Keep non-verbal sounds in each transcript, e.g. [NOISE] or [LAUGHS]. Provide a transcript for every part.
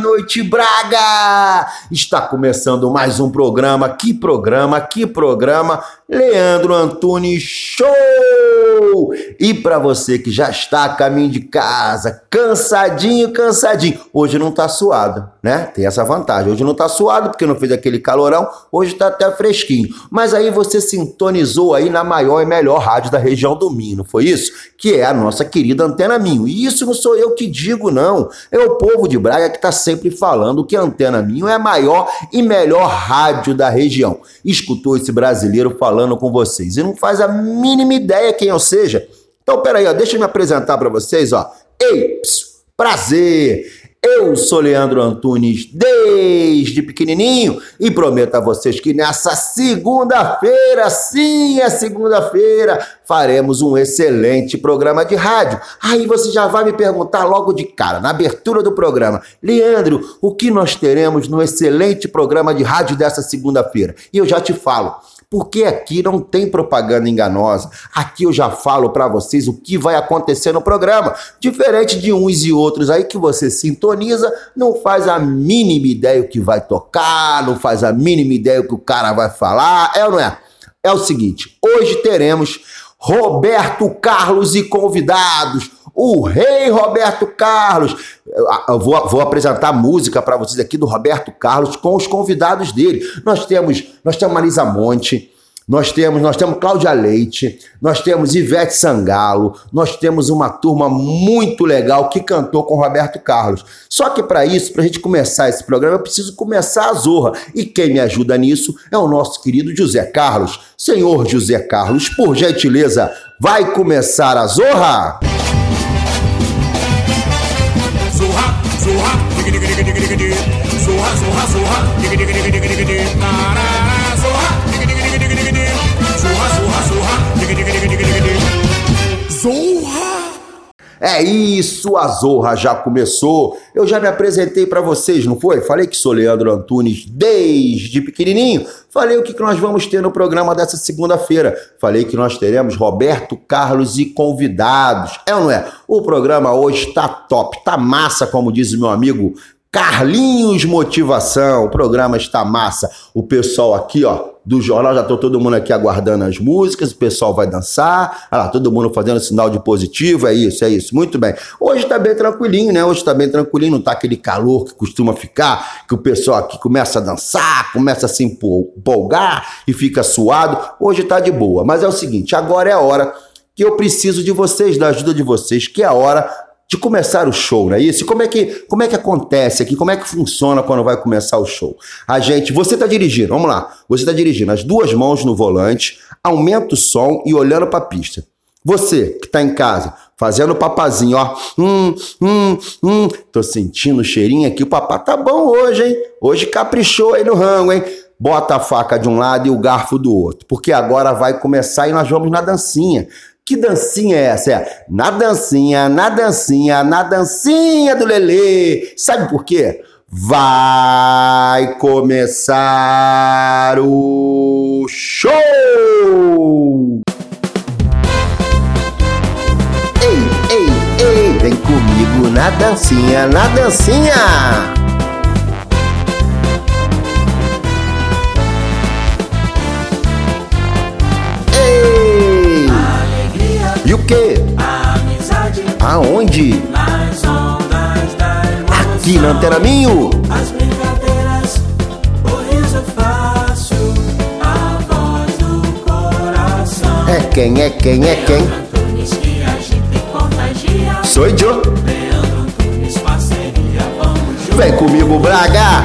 noite, Braga! Está começando mais um programa. Que programa, que programa! Leandro Antunes Show! E para você que já está a caminho de casa, cansadinho, cansadinho, hoje não tá suado, né? Tem essa vantagem. Hoje não tá suado porque não fez aquele calorão, hoje tá até fresquinho. Mas aí você sintonizou aí na maior e melhor rádio da região do Minho, foi isso? Que é a nossa querida Antena Minho. E isso não sou eu que digo, não. É o povo de Braga que tá sempre falando que a Antena Minho é a maior e melhor rádio da região. Escutou esse brasileiro falando falando com vocês e não faz a mínima ideia quem eu seja. Então, peraí, ó, deixa eu me apresentar para vocês, ó. Ei, psiu, prazer! Eu sou Leandro Antunes desde pequenininho e prometo a vocês que nessa segunda-feira, sim, é segunda-feira, faremos um excelente programa de rádio. Aí você já vai me perguntar logo de cara, na abertura do programa, Leandro, o que nós teremos no excelente programa de rádio dessa segunda-feira? E eu já te falo. Porque aqui não tem propaganda enganosa. Aqui eu já falo para vocês o que vai acontecer no programa. Diferente de uns e outros aí que você sintoniza, não faz a mínima ideia o que vai tocar, não faz a mínima ideia o que o cara vai falar. É ou não é? É o seguinte, hoje teremos Roberto Carlos e convidados o rei Roberto Carlos. Eu vou, vou apresentar música para vocês aqui do Roberto Carlos com os convidados dele. Nós temos, nós temos Marisa Monte, nós temos, nós temos Cláudia Leite, nós temos Ivete Sangalo, nós temos uma turma muito legal que cantou com Roberto Carlos. Só que para isso, para a gente começar esse programa, eu preciso começar a zorra. E quem me ajuda nisso é o nosso querido José Carlos. Senhor José Carlos, por gentileza, vai começar a zorra? so hot, so hot, digga digga digga digga digga digga, so hot, so hot, so hot, digga digga digga digga digga digga, É isso, a Zorra já começou. Eu já me apresentei para vocês, não foi? Falei que sou Leandro Antunes desde pequenininho. Falei o que nós vamos ter no programa dessa segunda-feira. Falei que nós teremos Roberto Carlos e convidados. É ou não é? O programa hoje tá top, tá massa, como diz o meu amigo Carlinhos Motivação. O programa está massa. O pessoal aqui, ó, do jornal, já tô todo mundo aqui aguardando as músicas, o pessoal vai dançar, olha lá, todo mundo fazendo sinal de positivo, é isso, é isso, muito bem. Hoje tá bem tranquilinho, né? Hoje tá bem tranquilinho, não tá aquele calor que costuma ficar, que o pessoal aqui começa a dançar, começa a se empolgar e fica suado. Hoje tá de boa, mas é o seguinte, agora é a hora que eu preciso de vocês, da ajuda de vocês, que é a hora de começar o show, não é isso? Como é que, como é que acontece aqui? Como é que funciona quando vai começar o show? A gente, você está dirigindo, vamos lá. Você está dirigindo as duas mãos no volante, aumenta o som e olhando para a pista. Você que está em casa, fazendo papazinho, ó. Hum, hum, hum. Tô sentindo o cheirinho aqui. O papá tá bom hoje, hein? Hoje caprichou aí no rango, hein? Bota a faca de um lado e o garfo do outro. Porque agora vai começar e nós vamos na dancinha. Que dancinha é essa? É na dancinha, na dancinha, na dancinha do Lelê. Sabe por quê? Vai começar o show! Ei, ei, ei, vem comigo na dancinha, na dancinha! O quê? Amizade. Aonde? Nas ondas da emoção. Aqui na Antena Minho. As brincadeiras, o riso fácil, a voz do coração. É quem, é quem, é quem? Antunes que agita e contagia. Sou eu. Leandro Antunes, parceria, vamos juntos. Vem comigo, Braga.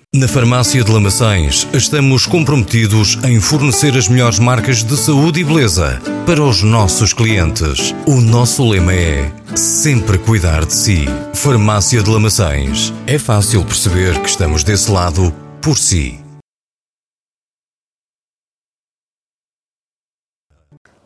Na Farmácia de Lamaçães, estamos comprometidos em fornecer as melhores marcas de saúde e beleza para os nossos clientes. O nosso lema é sempre cuidar de si. Farmácia de Lamaçães. É fácil perceber que estamos desse lado por si.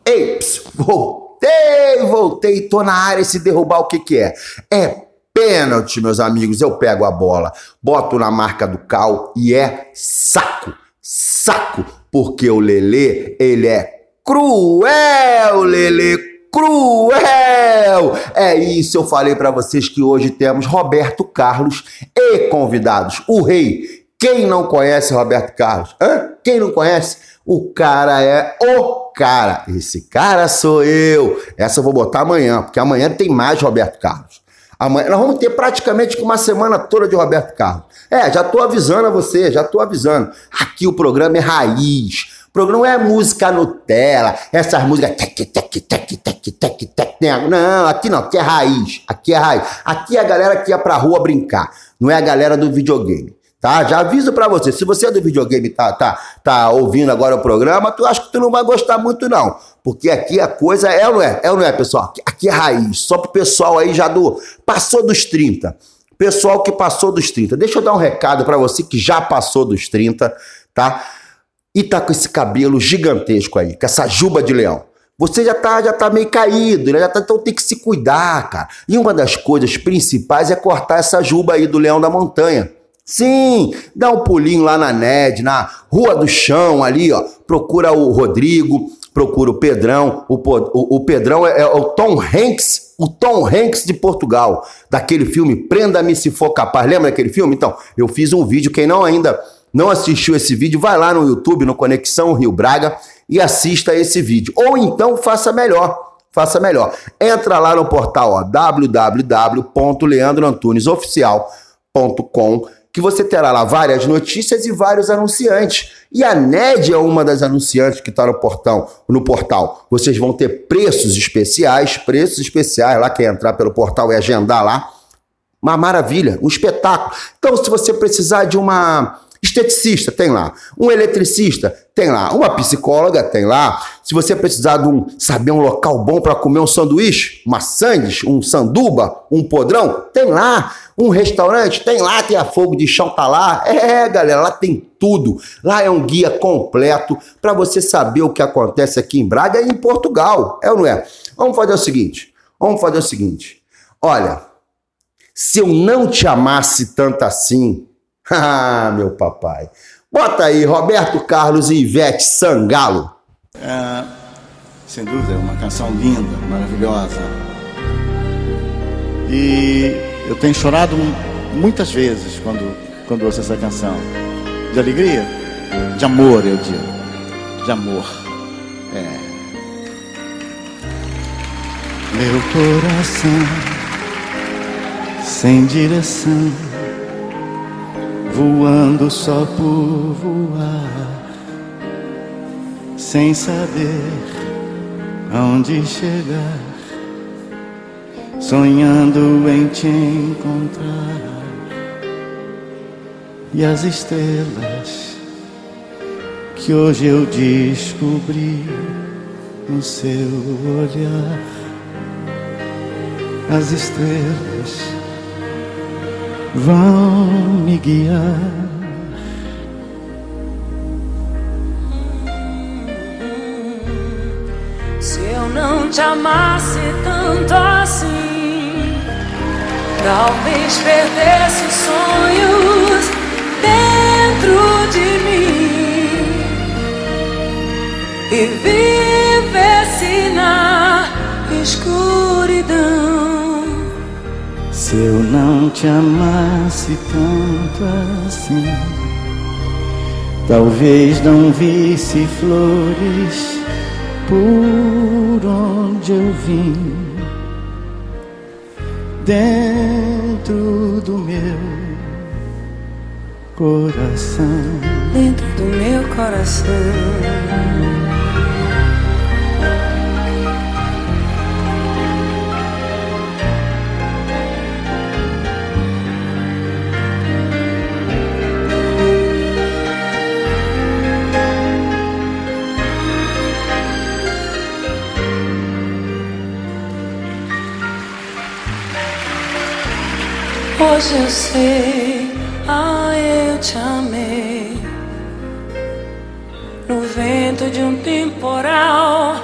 Ei, voltei, voltei, tô na área. Se derrubar, o que que é? É pênalti, meus amigos. Eu pego a bola, boto na marca do cal e é saco, saco, porque o Lelê, ele é cruel, Lelê, cruel. É isso, eu falei para vocês que hoje temos Roberto Carlos e convidados. O rei. Quem não conhece Roberto Carlos? Hã? Quem não conhece? O cara é o cara. Esse cara sou eu. Essa eu vou botar amanhã, porque amanhã tem mais Roberto Carlos. Amanhã nós vamos ter praticamente uma semana toda de Roberto Carlos. É, já tô avisando a você, já tô avisando. Aqui o programa é raiz. O programa não é música Nutella, essas músicas tec, tec, tec, tec, tec, tec, Não, aqui não, aqui é raiz. Aqui é raiz. Aqui é a galera que ia pra rua brincar. Não é a galera do videogame. Tá? Já aviso para você, se você é do videogame tá, tá, tá ouvindo agora o programa, tu acha que tu não vai gostar muito não, porque aqui a coisa é ou não é? É ou não é, pessoal? Aqui, é raiz, só pro pessoal aí já do passou dos 30. Pessoal que passou dos 30. Deixa eu dar um recado para você que já passou dos 30, tá? E tá com esse cabelo gigantesco aí, com essa juba de leão. Você já tá, já tá meio caído, né? Já tá, então tem que se cuidar, cara. E uma das coisas principais é cortar essa juba aí do leão da montanha. Sim, dá um pulinho lá na NED, na Rua do Chão, ali, ó. Procura o Rodrigo, procura o Pedrão. O, o, o Pedrão é, é, o Tom Hanks, o Tom Hanks de Portugal, daquele filme Prenda-me se for capaz. Lembra daquele filme? Então, eu fiz um vídeo. Quem não ainda não assistiu esse vídeo, vai lá no YouTube, no Conexão Rio Braga, e assista esse vídeo. Ou então faça melhor. Faça melhor. Entra lá no portal www.leandroantunesoficial.com que você terá lá várias notícias e vários anunciantes. E a NED é uma das anunciantes que está no portão, no portal. Vocês vão ter preços especiais, preços especiais lá, quer entrar pelo portal e agendar lá. Uma maravilha, um espetáculo. Então, se você precisar de uma esteticista, tem lá. Um eletricista, tem lá. Uma psicóloga, tem lá. Se você precisar de um, saber um local bom para comer um sanduíche, uma sandes, um sanduba, um podrão, tem lá. Um restaurante, tem lá, tem a fogo de chão, tá lá. É, galera, lá tem tudo. Lá é um guia completo para você saber o que acontece aqui em Braga e em Portugal. É ou não é? Vamos fazer o seguinte. Vamos fazer o seguinte. Olha, se eu não te amasse tanto assim, [LAUGHS] Ah, meu papai. Bota aí, Roberto Carlos e Ivete Sangalo. É, sem dúvida, é uma canção linda, maravilhosa. E eu tenho chorado muitas vezes quando, quando ouço essa canção. De alegria? De amor, eu digo. De amor. É. Meu coração sem direção voando só por voar, sem saber aonde chegar, sonhando em te encontrar. E as estrelas que hoje eu descobri no seu olhar, as estrelas vão me guiar. Se eu não te amasse tanto assim, talvez perdesse sonhos dentro de mim e vivesse na escuridão. Se eu não te amasse tanto assim, talvez não visse flores por onde eu vim. Dentro do meu coração. dentro do meu coração. Hoje eu sei, ah, eu te amei. No vento de um temporal,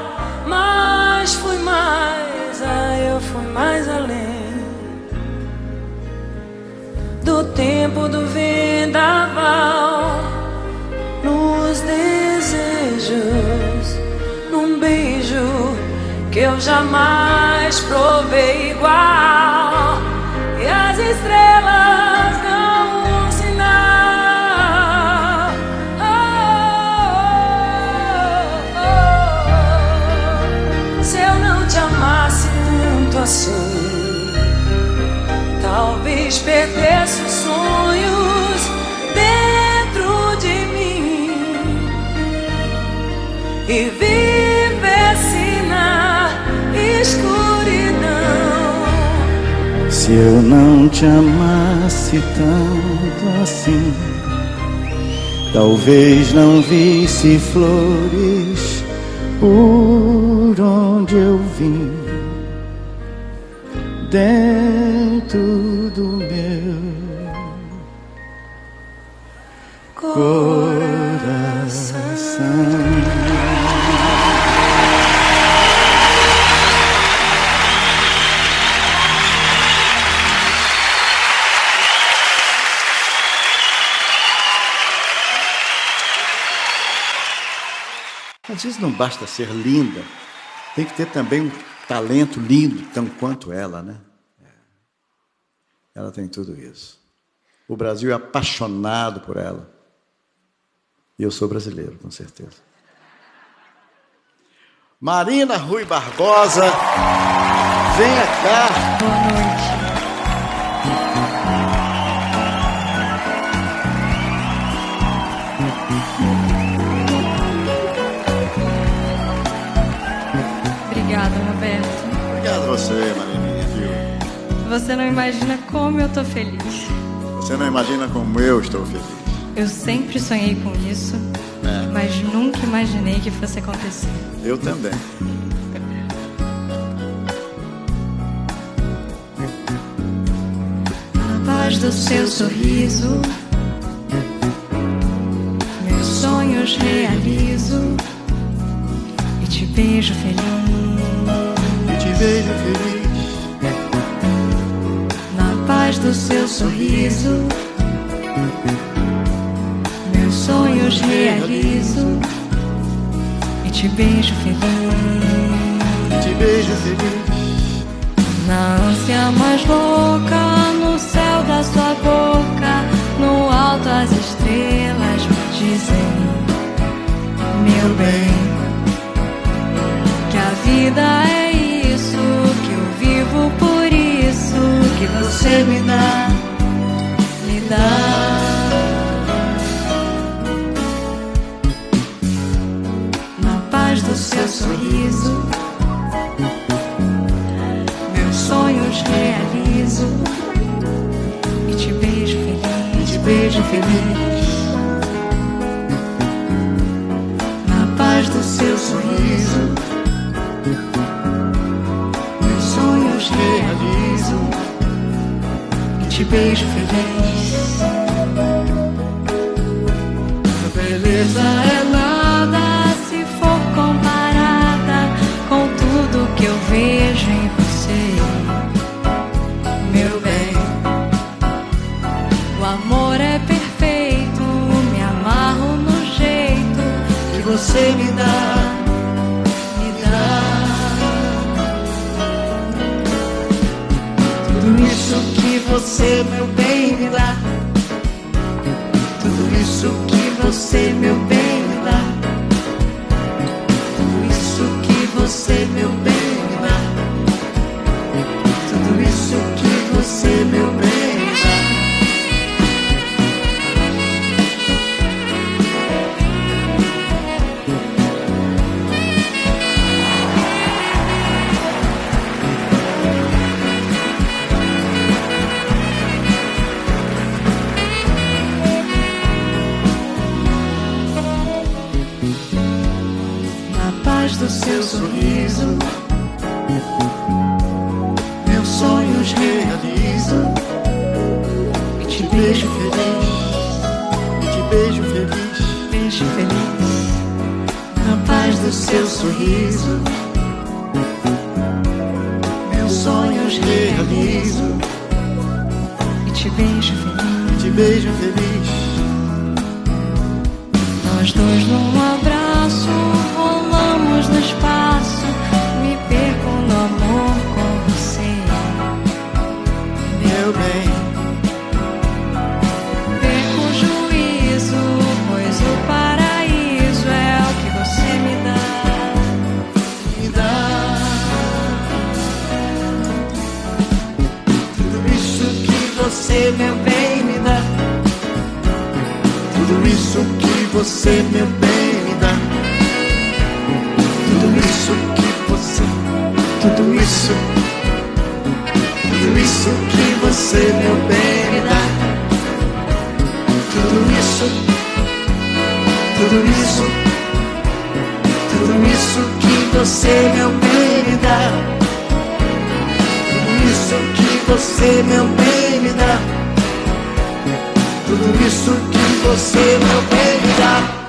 mas fui mais, ah, eu fui mais além. Do tempo do vendaval, nos desejos, num beijo que eu jamais provei igual. E as estrelas dão um sinal. Oh, oh, oh. Se eu não te amasse tanto assim, talvez perdesse os sonhos dentro de mim e vivesse Se eu não te amasse tanto assim, talvez não visse flores por onde eu vim. Dentro do meu coração. Às vezes não basta ser linda, tem que ter também um talento lindo, tão quanto ela, né? Ela tem tudo isso. O Brasil é apaixonado por ela. E eu sou brasileiro, com certeza. Marina Rui Barbosa, venha cá. Boa noite. Você não imagina como eu tô feliz. Você não imagina como eu estou feliz. Eu sempre sonhei com isso, É. mas nunca imaginei que fosse acontecer. Eu também. A paz do seu sorriso, meus sonhos realizo e te beijo feliz. E te vejo feliz. Paz do seu sorriso, meus sonhos realizo e te beijo feliz. Te vejo feliz. Na ânsia mais louca, no céu da sua boca, no alto as estrelas me dizem, meu bem, que a vida é isso, que eu vivo por isso, que você me dá, me dá. Na paz do seu sorriso meus sonhos realizo e te beijo feliz, te beijo feliz. Na paz do seu sorriso, beijo feliz. Beleza é nada se for comparada com tudo que eu vejo em você, meu bem. O amor é perfeito, me amarro no jeito que você me dá, você, meu bem, me dá. Tudo isso que você, meu bem, você, meu bem, me dá. Tudo isso que você, meu bem, me dá. Tudo isso que você, meu bem, me dá.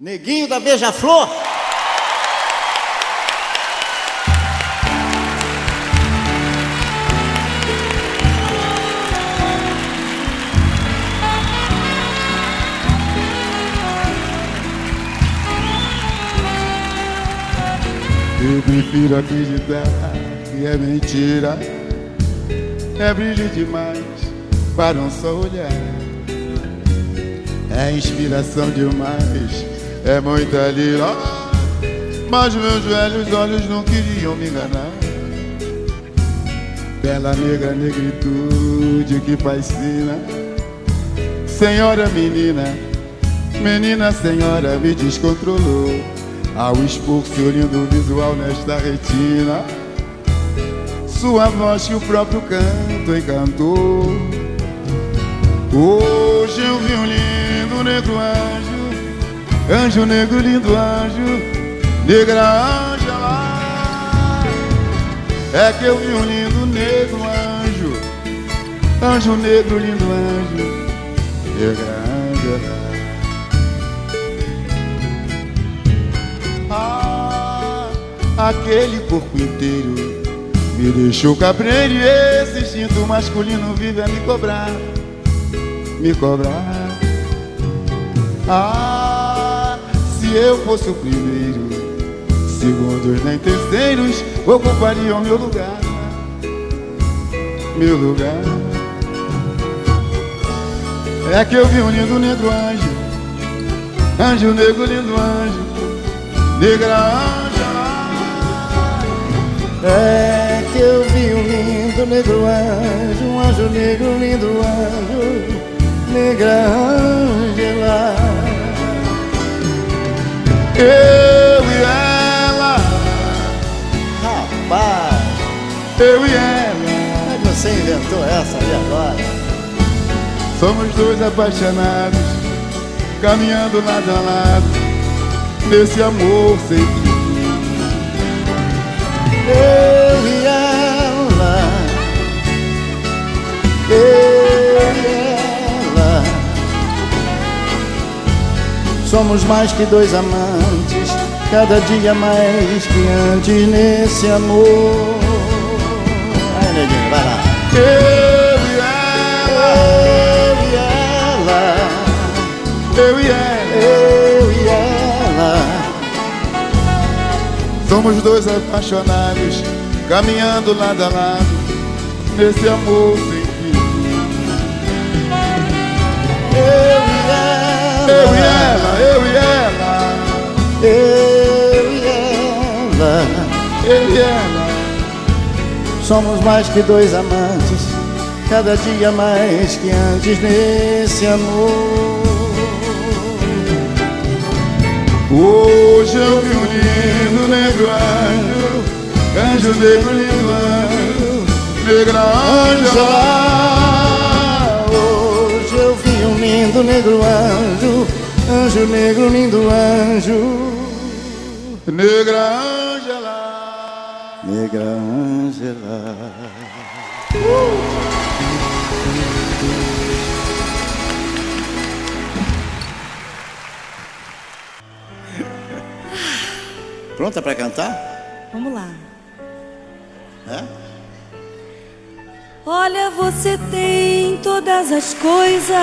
Neguinho da Beija-Flor. Eu prefiro acreditar que é mentira. É brilho demais para um só olhar. É inspiração demais, é muita lira. Mas meus velhos olhos não queriam me enganar. Bela negra negritude que fascina. Senhora menina, menina senhora me descontrolou. Ao expor seu lindo visual nesta retina, sua voz que o próprio canto encantou. Hoje eu vi um lindo negro anjo, anjo negro, lindo anjo, negra Ângela. É que eu vi um lindo negro anjo, anjo negro, lindo anjo, negra Ângela. Aquele corpo inteiro me deixou cabreiro e esse instinto masculino vive a me cobrar, me cobrar. Ah, se eu fosse o primeiro, segundos nem terceiros ocupariam meu lugar, meu lugar. É que eu vi um lindo negro anjo, anjo negro, lindo anjo, negra Ângela. É que eu vi um lindo negro anjo, um anjo negro, lindo anjo, negra Ângela. Eu e ela, Rapaz, eu e ela, que você inventou essa ali agora? somos dois apaixonados, caminhando lado a lado, nesse amor sem fim. E ela, somos mais que dois amantes, cada dia mais que antes nesse amor. Ai, neguinho, vai lá. Eu e ela, Eu e ela, eu e ela, somos dois apaixonados, caminhando lado a lado, nesse amor sem fim. Eu e ela, Eu e ela, eu e ela, eu e ela, somos mais que dois amantes, cada dia mais que antes nesse amor. Hoje eu vi um lindo negro anjo, anjo negro lindo anjo, negra anja. Hoje eu vi um lindo negro anjo, anjo negro lindo anjo, negra Angela, negra Angela. Uh! Pronta para cantar? Vamos lá. É? Olha, você tem todas as coisas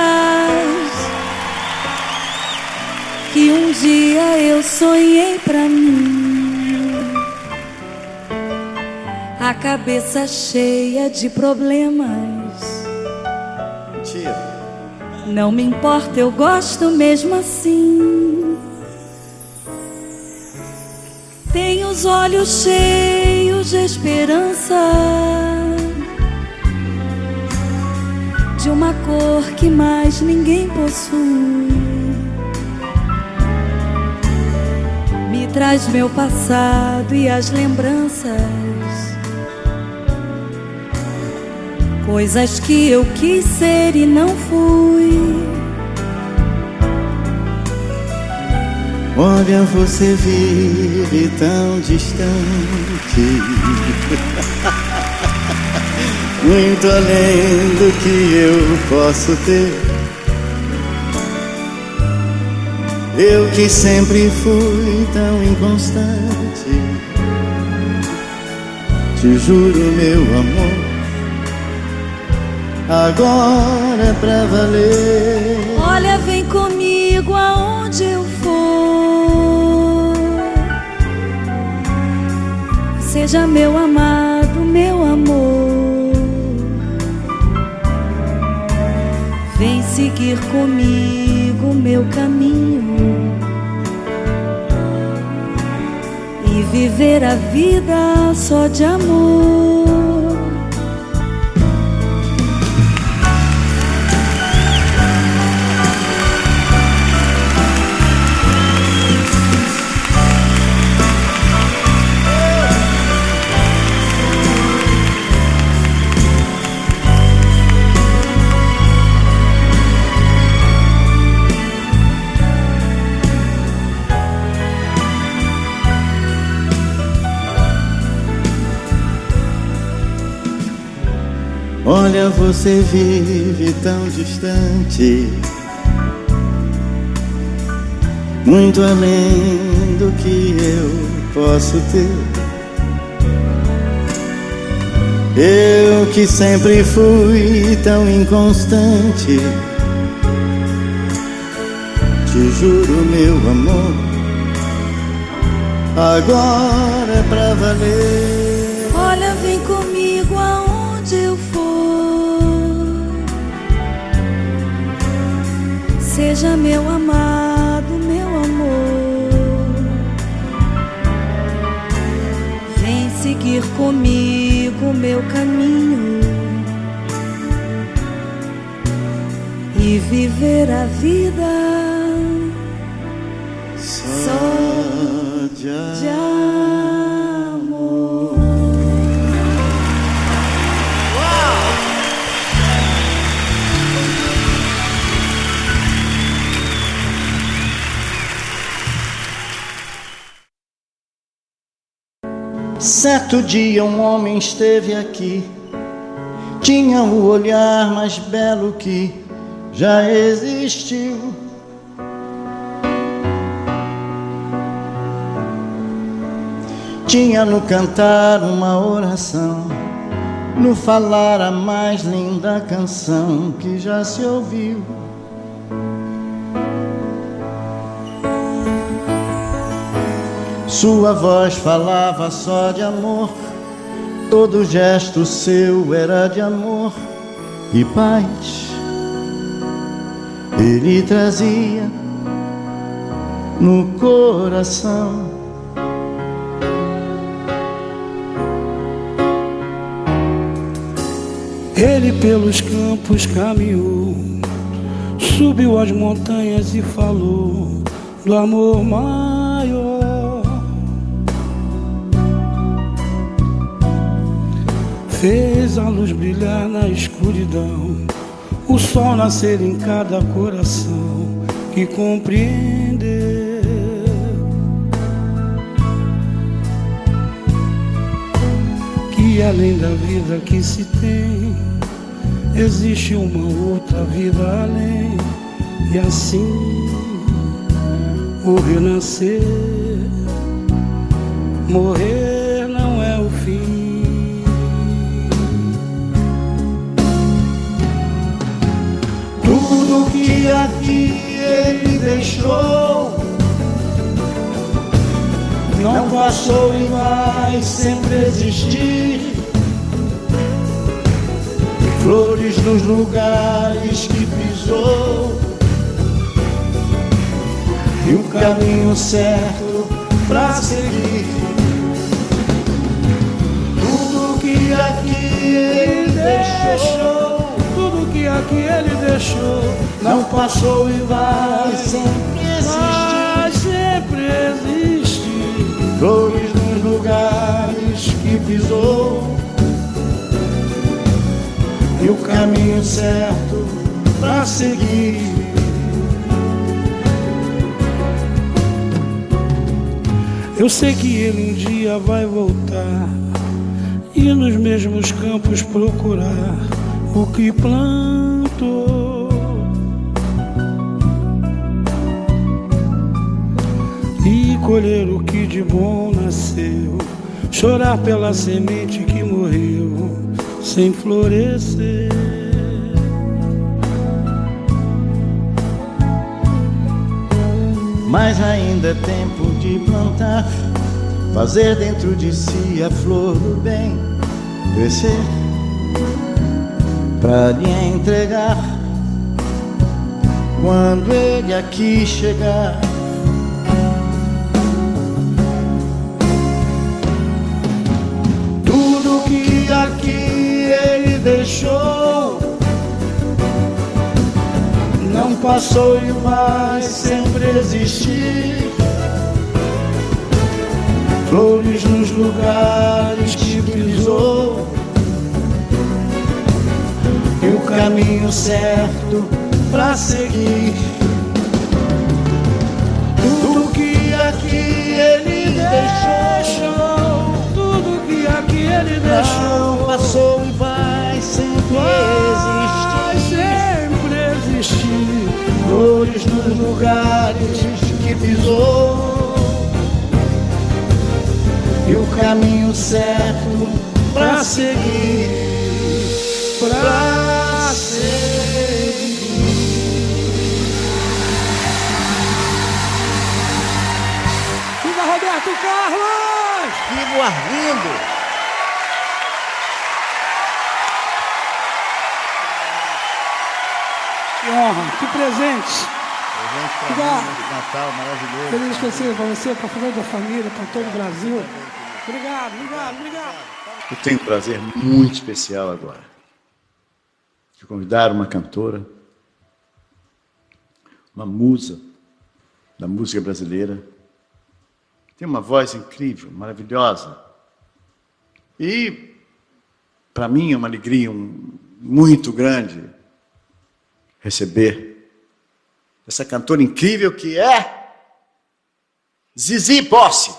que um dia eu sonhei pra mim. A cabeça cheia de problemas. Tia. Não me importa, eu gosto mesmo assim. Tem os olhos cheios de esperança. De uma cor que mais ninguém possui. Me traz meu passado e as lembranças. Coisas que eu quis ser e não fui. Olha, você vive tão distante, [LAUGHS] muito além do que eu posso ter. Eu que sempre fui tão inconstante, te juro, meu amor, agora é pra valer. Olha, vem comigo aonde eu Seja meu amado, meu amor. Vem seguir comigo meu caminho e viver a vida só de amor. Você vive tão distante, muito além do que eu posso ter. Eu que sempre fui tão inconstante, te juro, meu amor, agora é pra valer. Seja meu amado, meu amor. Vem seguir comigo meu caminho e viver a vida Só de amor. Certo dia um homem esteve aqui, tinha o olhar mais belo que já existiu. Tinha no cantar uma oração, no falar a mais linda canção que já se ouviu. Sua voz falava só de amor, todo gesto seu era de amor e paz. Ele trazia no coração. Ele pelos campos caminhou, subiu as montanhas e falou do amor maior. Fez a luz brilhar na escuridão, o sol nascer em cada coração que compreendeu. Que além da vida que se tem, existe uma outra vida além, e assim o renascer, morrer Tudo que aqui ele deixou não passou e vai sempre existir. Flores nos lugares que pisou e o caminho certo pra seguir. Tudo que aqui ele deixou, tudo que ele deixou, não passou e vai sempre existir. Vai sempre existir. Flores nos lugares que pisou e o caminho certo pra seguir. Eu sei que ele um dia vai voltar e nos mesmos campos procurar o que plantou. E colher o que de bom nasceu, chorar pela semente que morreu sem florescer. Mas ainda é tempo de plantar, fazer dentro de si a flor do bem, crescer pra lhe entregar. Quando ele aqui chegar, Tudo que aqui ele deixou não passou e vai sempre existir. Flores nos lugares que pisou caminho certo pra seguir. Tudo que aqui ele deixou, tudo que aqui ele deixou, passou e vai sempre vai existir. sempre existir. Flores nos lugares que pisou e o caminho certo pra seguir, o Arlindo! Que honra, que presente! Presente Obrigado. mim, Natal maravilhoso. Feliz especial para você, para a família, para todo o Brasil. Obrigado, obrigado, obrigado. Eu tenho um prazer muito especial agora de convidar uma cantora, uma musa da música brasileira. Tem uma voz incrível, maravilhosa. E, para mim, é uma alegria um- muito grande receber essa cantora incrível que é Zizi Bossi.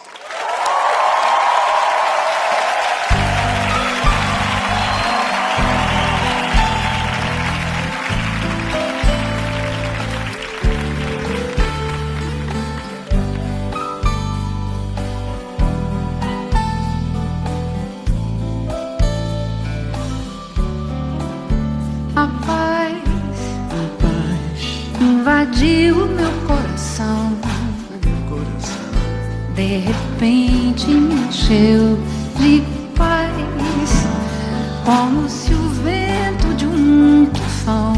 De repente me encheu de paz, como se o vento de um tufão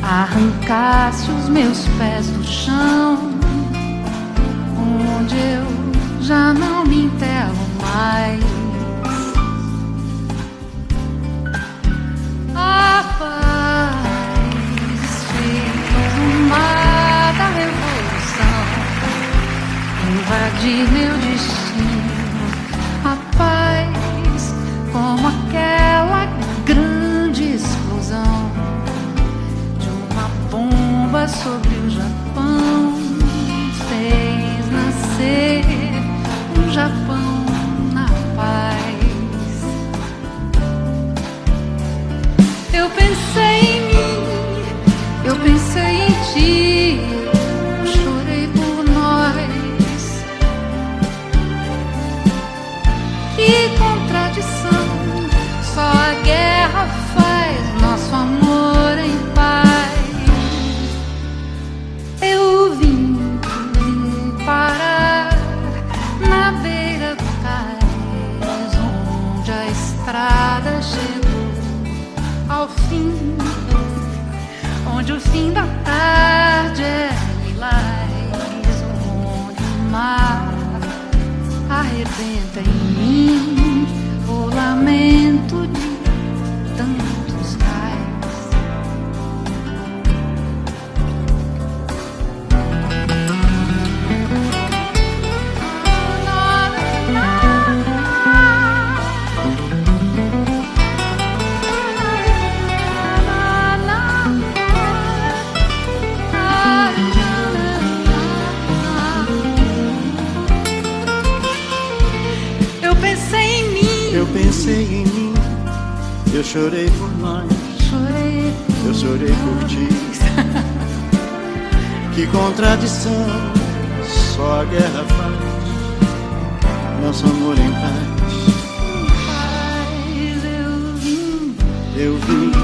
arrancasse os meus pés contradição, só a guerra faz nosso amor em paz. Mas eu vim Eu vim,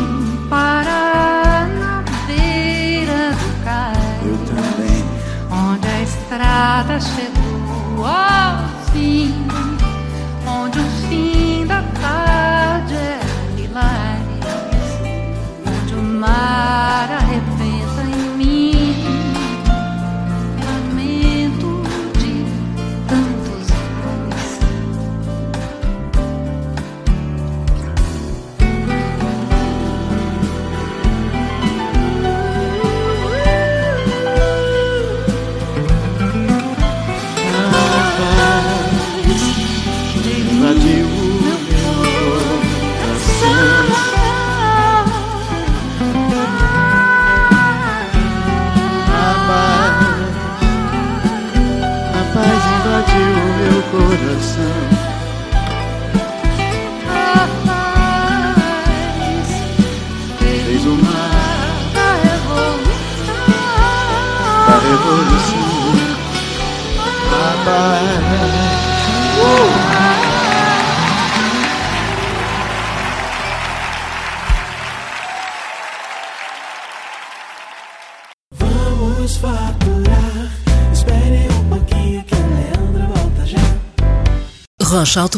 Rocha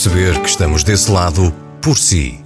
que estamos desse lado por si.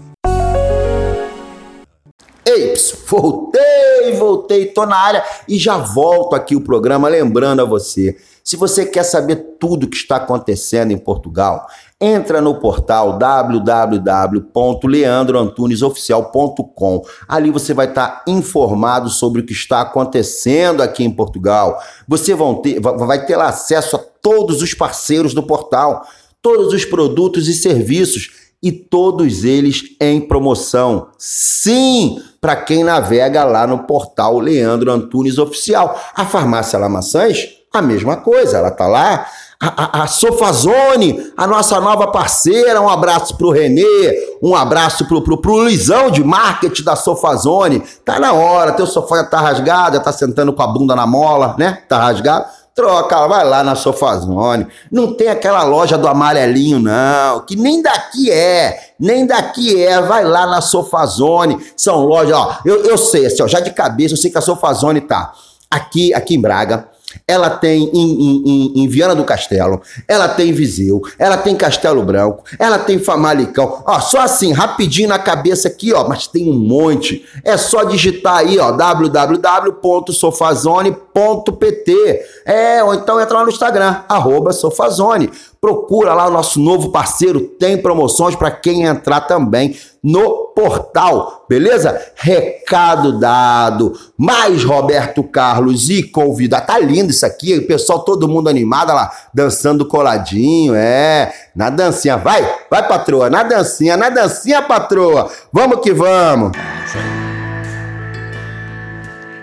Ei, voltei, voltei, tô na área e já volto aqui o programa lembrando a você. Se você quer saber tudo que está acontecendo em Portugal, entra no portal www.leandroantunesoficial.com. Ali você vai estar informado sobre o que está acontecendo aqui em Portugal. Você ter, va- vai ter acesso a todos os parceiros do portal, todos os produtos e serviços e todos eles em promoção. Sim, para quem navega lá no portal Leandro Antunes Oficial. A farmácia Lamaçãs, a mesma coisa, ela tá lá. A, a, a Sofazone, a nossa nova parceira, um abraço pro Renê, um abraço pro, pro, pro Luizão de marketing da Sofazone. Tá na hora, teu sofá já tá rasgado, já tá sentando com a bunda na mola, né? Tá rasgado. Troca, vai lá na Sofazone. Não tem aquela loja do amarelinho, não, que nem daqui é, nem daqui é. Vai lá na Sofazone. São lojas, ó, eu, eu sei, assim, ó, já de cabeça, eu sei que a Sofazone tá aqui, aqui em Braga. Ela tem em, em- em- Viana do Castelo, ela tem em Viseu, ela tem em Castelo Branco, ela tem em Famalicão. Ó, só assim, rapidinho na cabeça aqui, ó, mas tem um monte. É só digitar aí, ó, www.sofazone.pt. É, ou então entra lá no Instagram, arroba Sofazone. Procura lá o nosso novo parceiro, tem promoções para quem entrar também no portal, beleza? Recado dado. Mais Roberto Carlos e convida. Tá lindo isso aqui, o pessoal todo mundo animado lá, dançando coladinho, é. Na dancinha, vai, vai patroa, na dancinha, na dancinha, patroa. Vamos que vamos.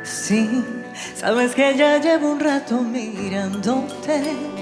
Sí, sabes que ya llevo un rato mirándote.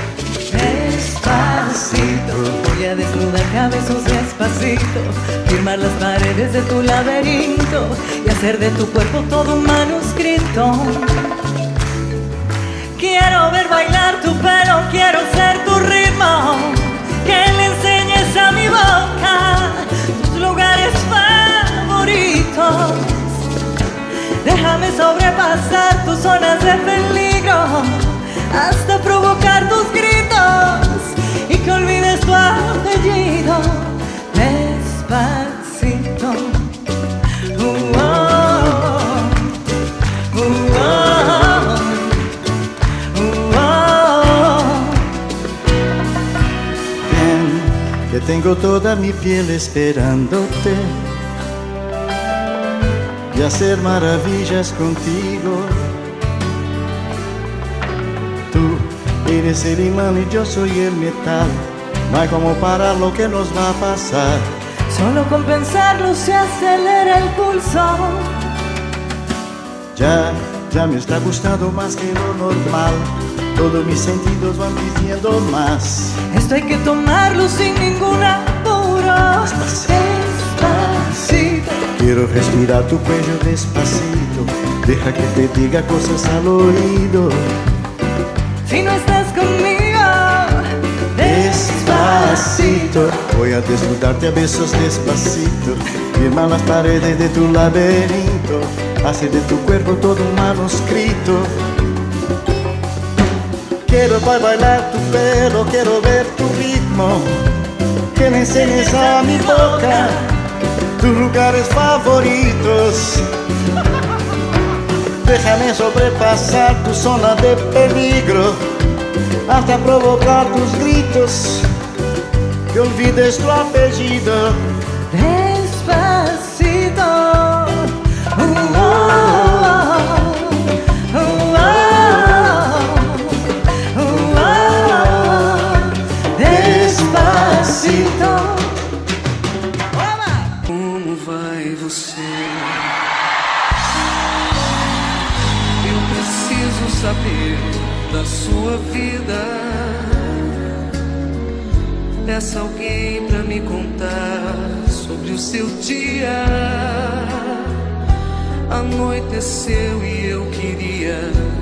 Despacito, voy a desnudar cabezos despacito, firmar las paredes de tu laberinto y hacer de tu cuerpo todo un manuscrito. Quiero ver bailar tu pelo, quiero ser tu ritmo, que le enseñes a mi boca tus lugares favoritos. Déjame sobrepasar tus zonas de peligro hasta provocar tus gritos y que olvides tu apellido despacito. Que tengo toda mi piel esperándote y hacer maravillas contigo. Eres el imán y yo soy el metal. No hay como parar lo que nos va a pasar. Solo con pensarlo se acelera el pulso. Ya, ya me está gustando más que lo normal. Todos mis sentidos van pidiendo más. Esto hay que tomarlo sin ningún apuro. Despacito. Quiero respirar tu cuello despacito. Deja que te diga cosas al oído. Si no estás conmigo, Despacito. Voy a desnudarte a besos despacito. Firma las paredes de tu laberinto. Hace de tu cuerpo todo un manuscrito. Quiero bailar tu pelo, quiero ver tu ritmo. Que me enseñes a mi boca tus lugares favoritos. Déjame sobrepasar tu zona de peligro hasta provocar tus gritos. Que olvides tu apellido. Vida. Peça alguém pra me contar sobre o seu dia. Anoiteceu e eu queria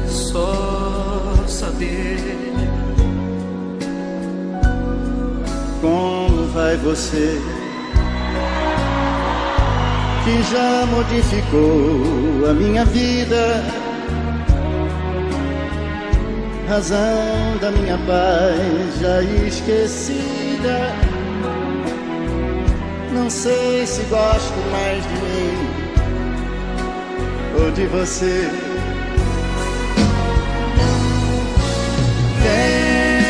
só saber. Como vai você? Que já modificou a minha vida. Razão da minha paz já esquecida. Não sei se gosto mais de mim ou de você. Vem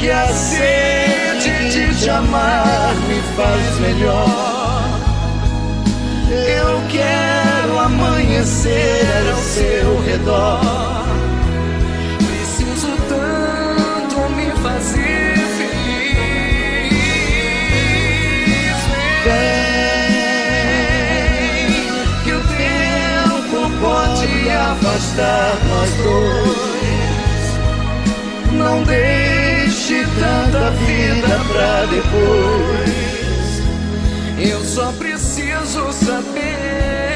que a sede de te amar me faz melhor. Eu quero amanhecer ao seu redor. Afastar nós dois. Não deixe tanta vida pra depois. Eu só preciso saber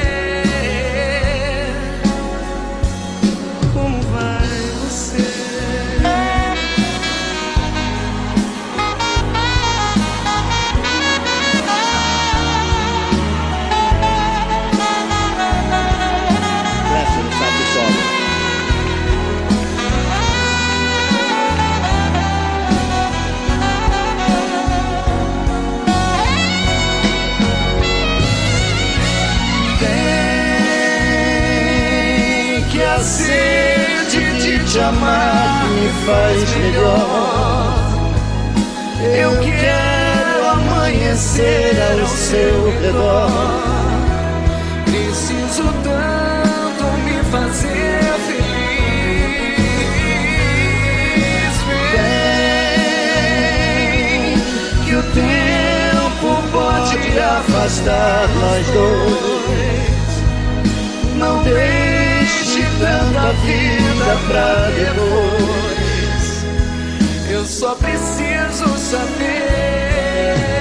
faz melhor. Eu quero amanhecer ao seu redor. Preciso tanto me fazer feliz. Vem, que o tempo pode afastar nós dois. Não deixe tanta vida pra depois. Só preciso saber.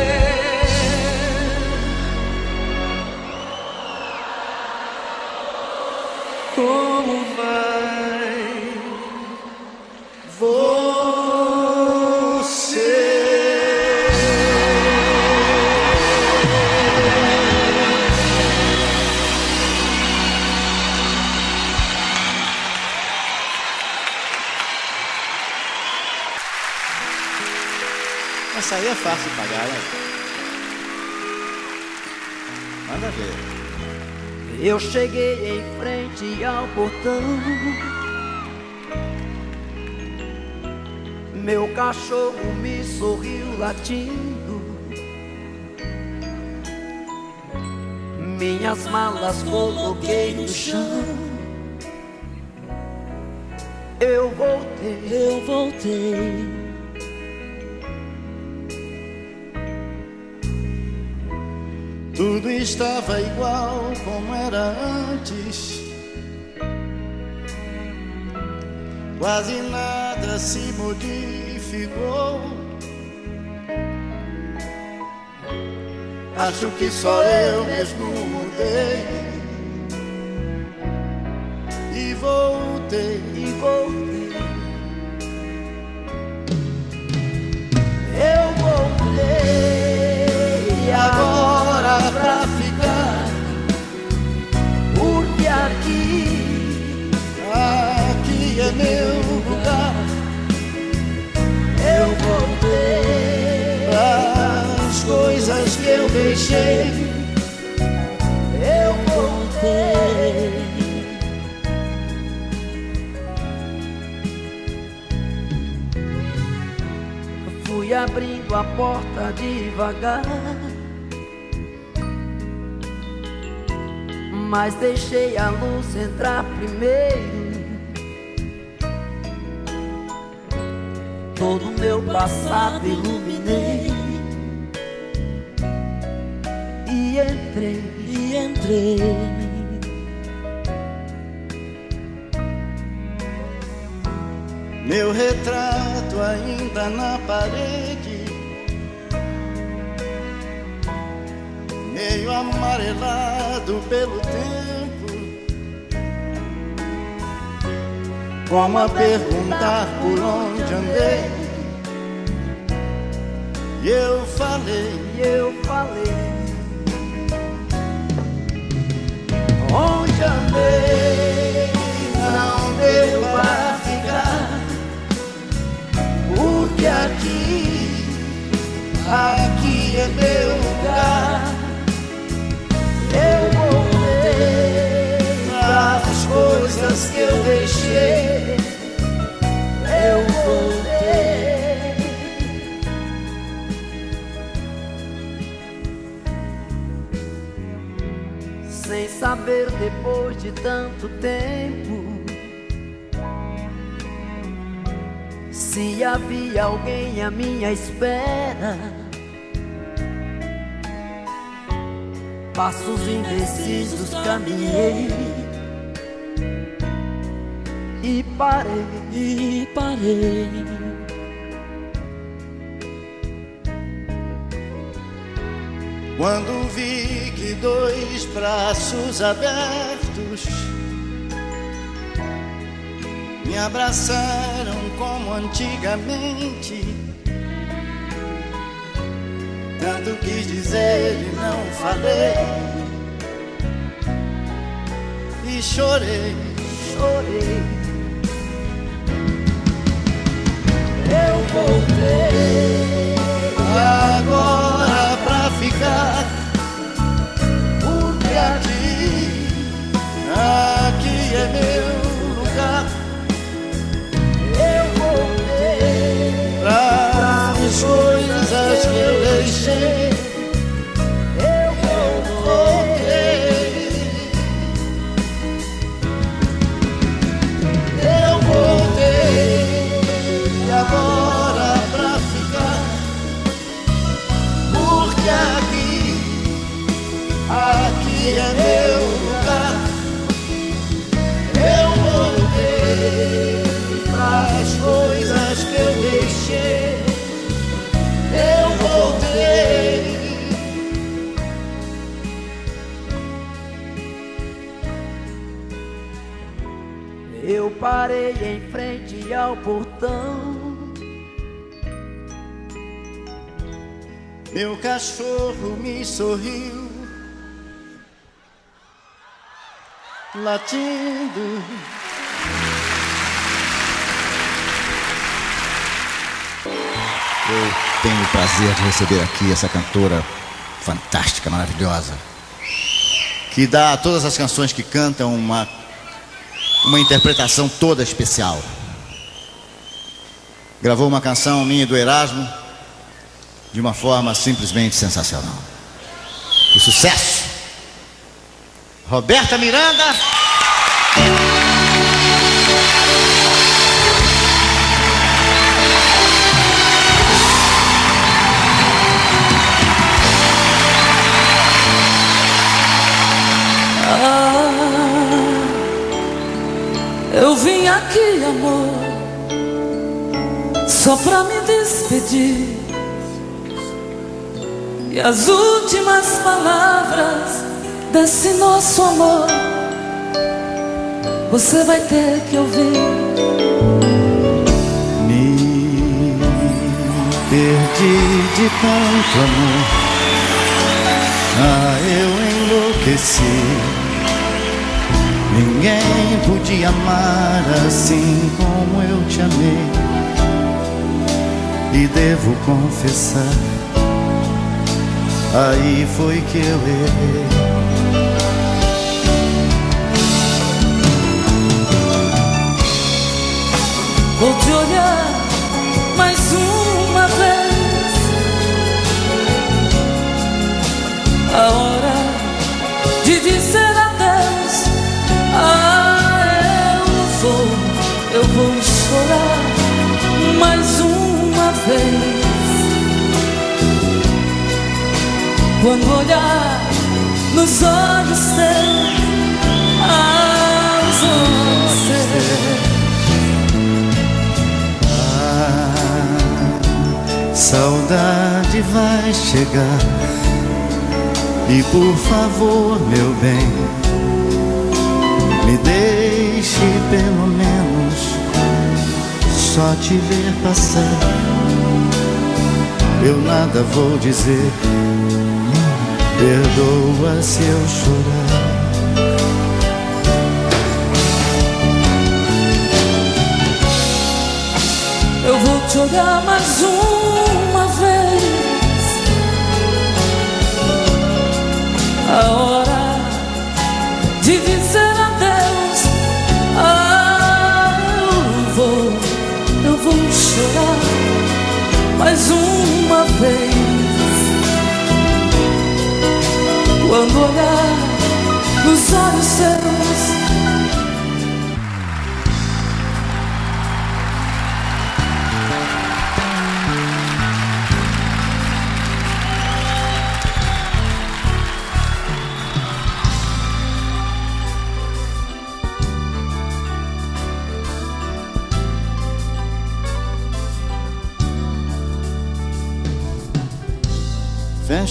Eu cheguei em frente ao portão. Meu cachorro me sorriu latindo. Minhas malas coloquei no chão. Eu voltei, eu voltei. Tudo estava igual como era antes. Quase nada se modificou. Acho que só eu mesmo mudei. E voltei, e voltei. Eu voltei deixei. Eu voltei. Fui abrindo a porta devagar. Mas deixei a luz entrar primeiro. Todo meu passado iluminei. E entrei, e entrei. Meu retrato ainda na parede, meio amarelado pelo tempo, como a perguntar por onde andei. E eu falei, eu falei, onde andei, não deu para ficar, porque aqui, aqui é meu lugar. Eu voltei as coisas que eu deixei. Eu voltei. Saber depois de tanto tempo se havia alguém à minha espera. Passos indecisos caminhei e parei, e parei. Quando vi dois braços abertos me abraçaram como antigamente. Tanto quis dizer e não falei. E chorei, chorei. Eu voltei ao portão. Meu cachorro me sorriu, latindo. Eu tenho o prazer de receber aqui essa cantora fantástica, maravilhosa, que dá a todas as canções que cantam uma, uma interpretação toda especial. Gravou uma canção minha do Erasmo de uma forma simplesmente sensacional. O sucesso! Roberta Miranda. Ah, eu vim aqui, amor, só pra me despedir. E as últimas palavras desse nosso amor você vai ter que ouvir. Me perdi de tanto amor. Ah, eu enlouqueci. Ninguém podia amar assim como eu te amei. E devo confessar, aí foi que eu errei. Vou te olhar mais uma vez. A hora de dizer adeus. Ah, eu vou, eu vou chorar vez. Quando olhar nos olhos teus, aos olhos teus. Saudade vai chegar E por favor, meu bem Me deixe pelo menos Só te ver passar Eu nada vou dizer Perdoa se eu chorar Eu vou te olhar mais uma vez. A hora de dizer adeus. Ah, eu vou, eu vou chorar mais uma vez. Quando olhar nos olhos seus.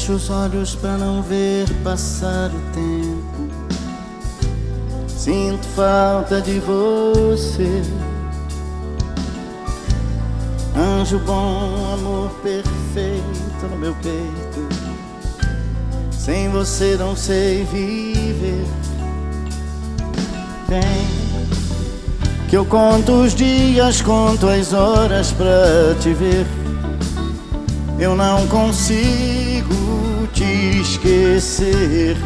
Fecho os olhos para não ver passar o tempo. Sinto falta de você. Anjo bom, amor perfeito no meu peito. Sem você não sei viver. Vem, que eu conto os dias, conto as horas pra te ver. Eu não consigo te esquecer.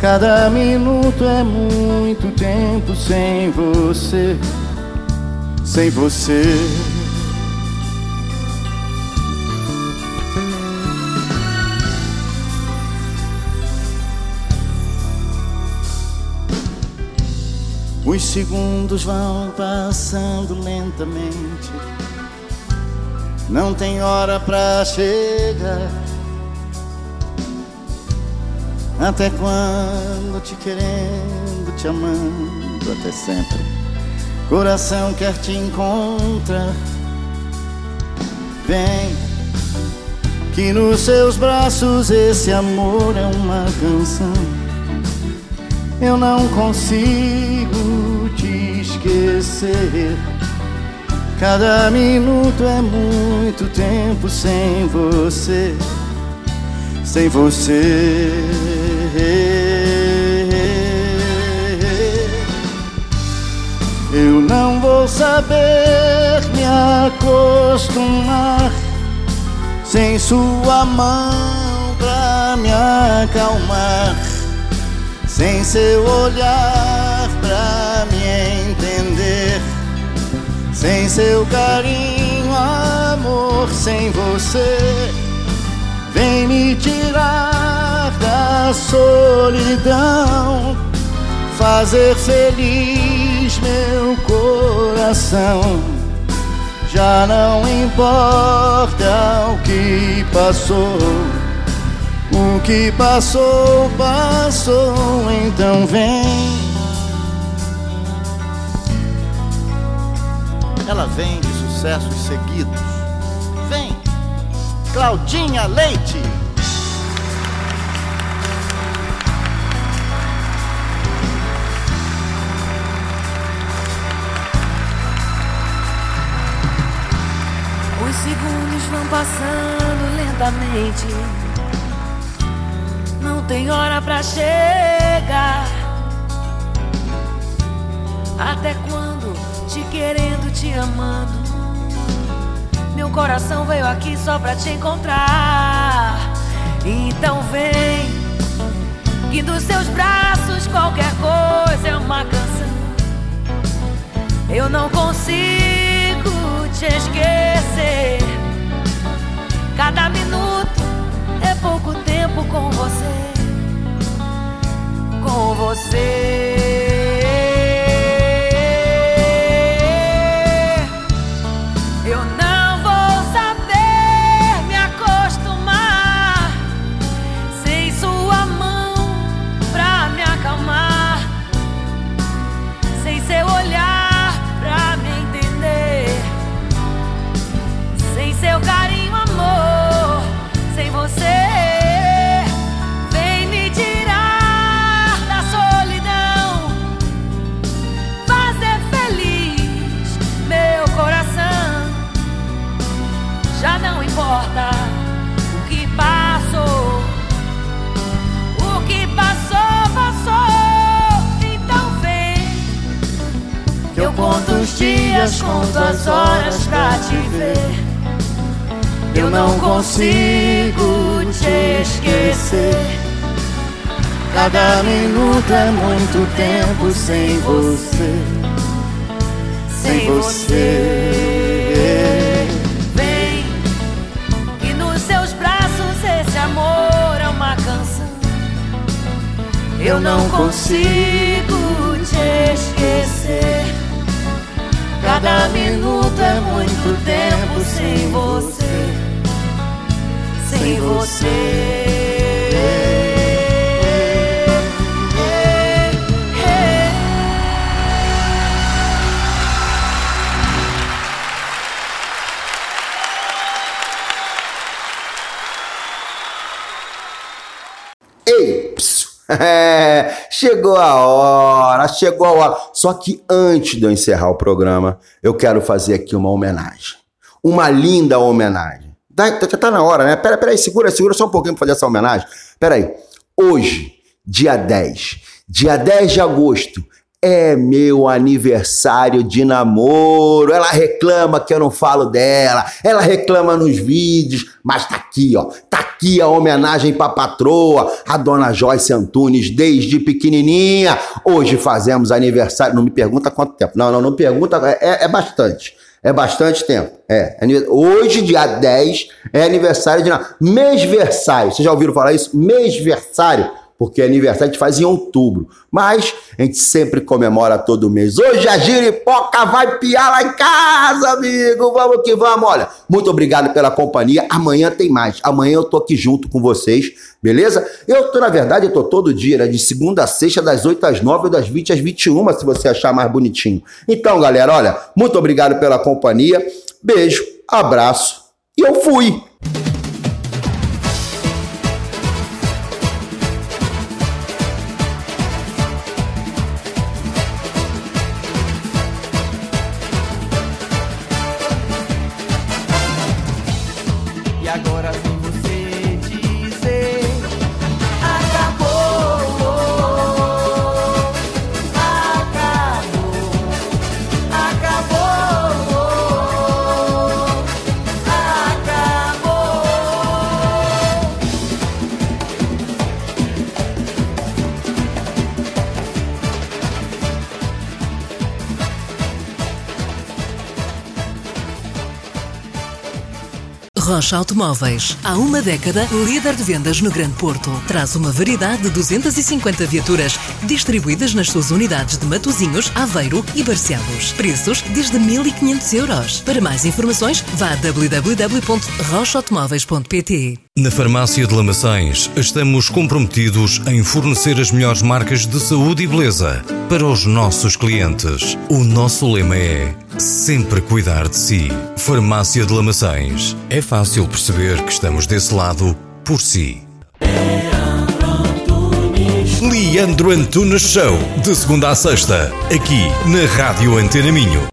Cada minuto é muito tempo sem você, sem você. Os segundos vão passando lentamente. Não tem hora pra chegar. Até quando te querendo, te amando, até sempre. Coração quer te encontrar. Vem, que nos seus braços esse amor é uma canção. Eu não consigo te esquecer. Cada minuto é muito tempo sem você, sem você. Eu não vou saber me acostumar sem sua mão pra me acalmar, sem seu olhar pra me entender, sem seu carinho, amor, sem você. Vem me tirar da solidão, fazer feliz meu coração. Já não importa o que passou, o que passou, passou, então vem. Ela vem de sucessos seguidos. Vem, Claudinha Leite. Os segundos vão passando lentamente. Não tem hora pra chegar. Até quando te querendo, te amando. Meu coração veio aqui só pra te encontrar. Então vem, que dos seus braços qualquer coisa é uma canção. Eu não consigo te esquecer. Cada minuto é pouco tempo com você. Com você. Dias, conto as horas pra te ver. Eu não consigo te esquecer. Cada minuto é muito tempo sem você, sem você. Vem, e nos seus braços esse amor é uma canção. Eu não consigo te esquecer. Cada minuto é muito tempo sem você, sem você. [LAUGHS] É, chegou a hora, chegou a hora. Só que antes de eu encerrar o programa, eu quero fazer aqui uma homenagem. Uma linda homenagem. Tá, tá, tá na hora, né? Pera, pera aí, segura, segura só um pouquinho pra fazer essa homenagem. Pera aí. Hoje, dia 10, dia 10 de agosto, é meu aniversário de namoro. Ela reclama que eu não falo dela, ela reclama nos vídeos, mas tá aqui, ó. Tá aqui a homenagem pra patroa, a dona Joyce Antunes, desde pequenininha. Hoje fazemos aniversário. Não me pergunta quanto tempo. Não, não, não pergunta. É, é bastante. É bastante tempo. É. Hoje, dia 10, é aniversário de namoro. Mêsversário. Vocês já ouviram falar isso? Mêsversário porque aniversário a gente faz em outubro. Mas a gente sempre comemora todo mês. Hoje a giripoca vai piar lá em casa, amigo. Vamos que vamos. Olha, muito obrigado pela companhia. Amanhã tem mais. Amanhã eu tô aqui junto com vocês, beleza? Eu tô, na verdade, eu tô todo dia, né? De segunda a sexta, das 8 às 9 das 20 às 21, se você achar mais bonitinho. Então, galera, olha, muito obrigado pela companhia. Beijo, abraço e eu fui. Rocha Automóveis. Há uma década, líder de vendas no Grande Porto. Traz uma variedade de 250 viaturas distribuídas nas suas unidades de Matozinhos, Aveiro e Barcelos. Preços desde 1.500 euros. Para mais informações, vá a www.rochaautomóveis.pt. Na Farmácia de Lamaçães, estamos comprometidos em fornecer as melhores marcas de saúde e beleza para os nossos clientes. O nosso lema é sempre cuidar de si. Farmácia de Lamaçães. É fácil perceber que estamos desse lado por si. Leandro Antunes Show, de segunda a sexta, aqui na Rádio Antena Minho.